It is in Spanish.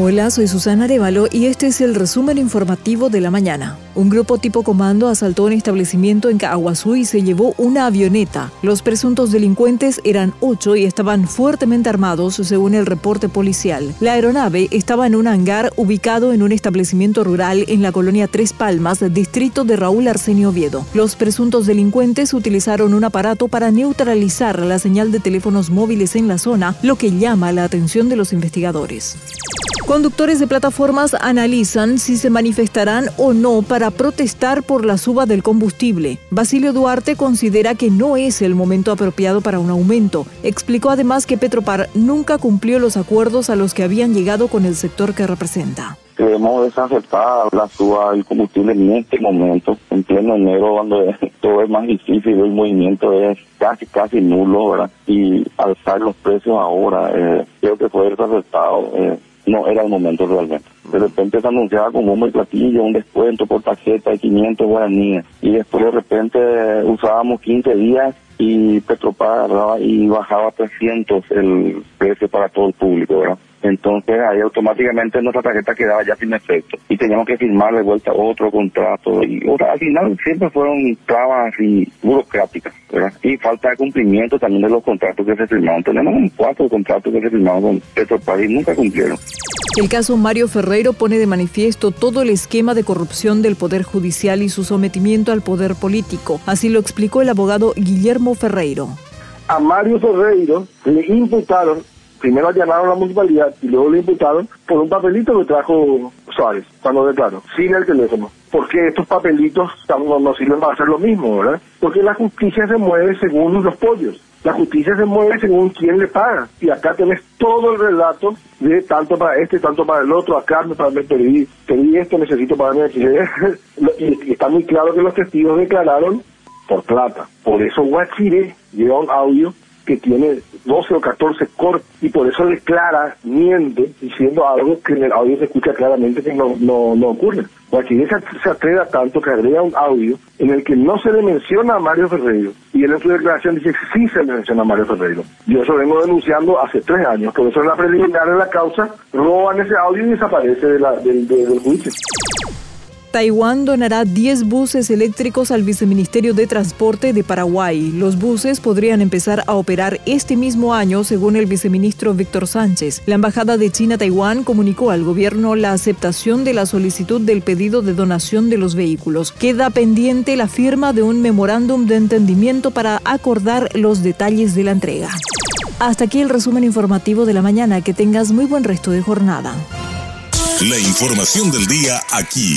Hola, soy Susana Arevalo y este es el resumen informativo de la mañana. Un grupo tipo comando asaltó un establecimiento en Caguazú y se llevó una avioneta. Los presuntos delincuentes eran ocho y estaban fuertemente armados, según el reporte policial. La aeronave estaba en un hangar ubicado en un establecimiento rural en la colonia Tres Palmas, distrito de Raúl Arsenio Oviedo. Los presuntos delincuentes utilizaron un aparato para neutralizar la señal de teléfonos móviles en la zona, lo que llama la atención de los investigadores. Conductores de plataformas analizan si se manifestarán o no para protestar por la suba del combustible. Basilio Duarte considera que no es el momento apropiado para un aumento. Explicó además que Petropar nunca cumplió los acuerdos a los que habían llegado con el sector que representa creemos desacertada la suba del combustible en este momento, en pleno enero, cuando todo es más difícil, el movimiento es casi, casi nulo, ¿verdad? Y alzar los precios ahora, eh, creo que fue desacertado. Eh, no era el momento realmente. De repente se anunciaba como un platillo, un descuento por tarjeta de 500 guaraníes y después de repente usábamos 15 días y Petropar agarraba y bajaba 300 el precio para todo el público, ¿verdad? Entonces ahí automáticamente nuestra tarjeta quedaba ya sin efecto y teníamos que firmar de vuelta otro contrato y al final siempre fueron trabas y burocráticas, ¿verdad? Y falta de cumplimiento también de los contratos que se firmaron. Tenemos un cuatro contratos que se firmaron con Petropar y nunca cumplieron. El caso Mario Ferreiro pone de manifiesto todo el esquema de corrupción del Poder Judicial y su sometimiento al poder político. Así lo explicó el abogado Guillermo Ferreiro. A Mario Ferreiro le imputaron, primero allanaron la municipalidad y luego le imputaron por un papelito que trajo Suárez cuando declaró, sin el teléfono. Porque estos papelitos no, no sirven para hacer lo mismo, ¿verdad? Porque la justicia se mueve según los pollos. La justicia se mueve según quién le paga. Y acá tenés todo el relato de tanto para este, tanto para el otro. Acá me, me pedí, pedí esto, necesito pagarme. y, y está muy claro que los testigos declararon por plata. Por eso Guachire lleva un audio que tiene 12 o 14 cortes y por eso declara, miente, diciendo algo que en el audio se escucha claramente que no, no, no ocurre. Se, se atreva tanto que agrega un audio en el que no se le menciona a Mario Ferreiro y él en su declaración dice que sí se le menciona a Mario Ferreiro. Yo eso vengo denunciando hace tres años, por eso en la preliminar de la causa roban ese audio y desaparece de la, del, del juicio. Taiwán donará 10 buses eléctricos al Viceministerio de Transporte de Paraguay. Los buses podrían empezar a operar este mismo año, según el viceministro Víctor Sánchez. La Embajada de China Taiwán comunicó al gobierno la aceptación de la solicitud del pedido de donación de los vehículos. Queda pendiente la firma de un memorándum de entendimiento para acordar los detalles de la entrega. Hasta aquí el resumen informativo de la mañana. Que tengas muy buen resto de jornada. La información del día aquí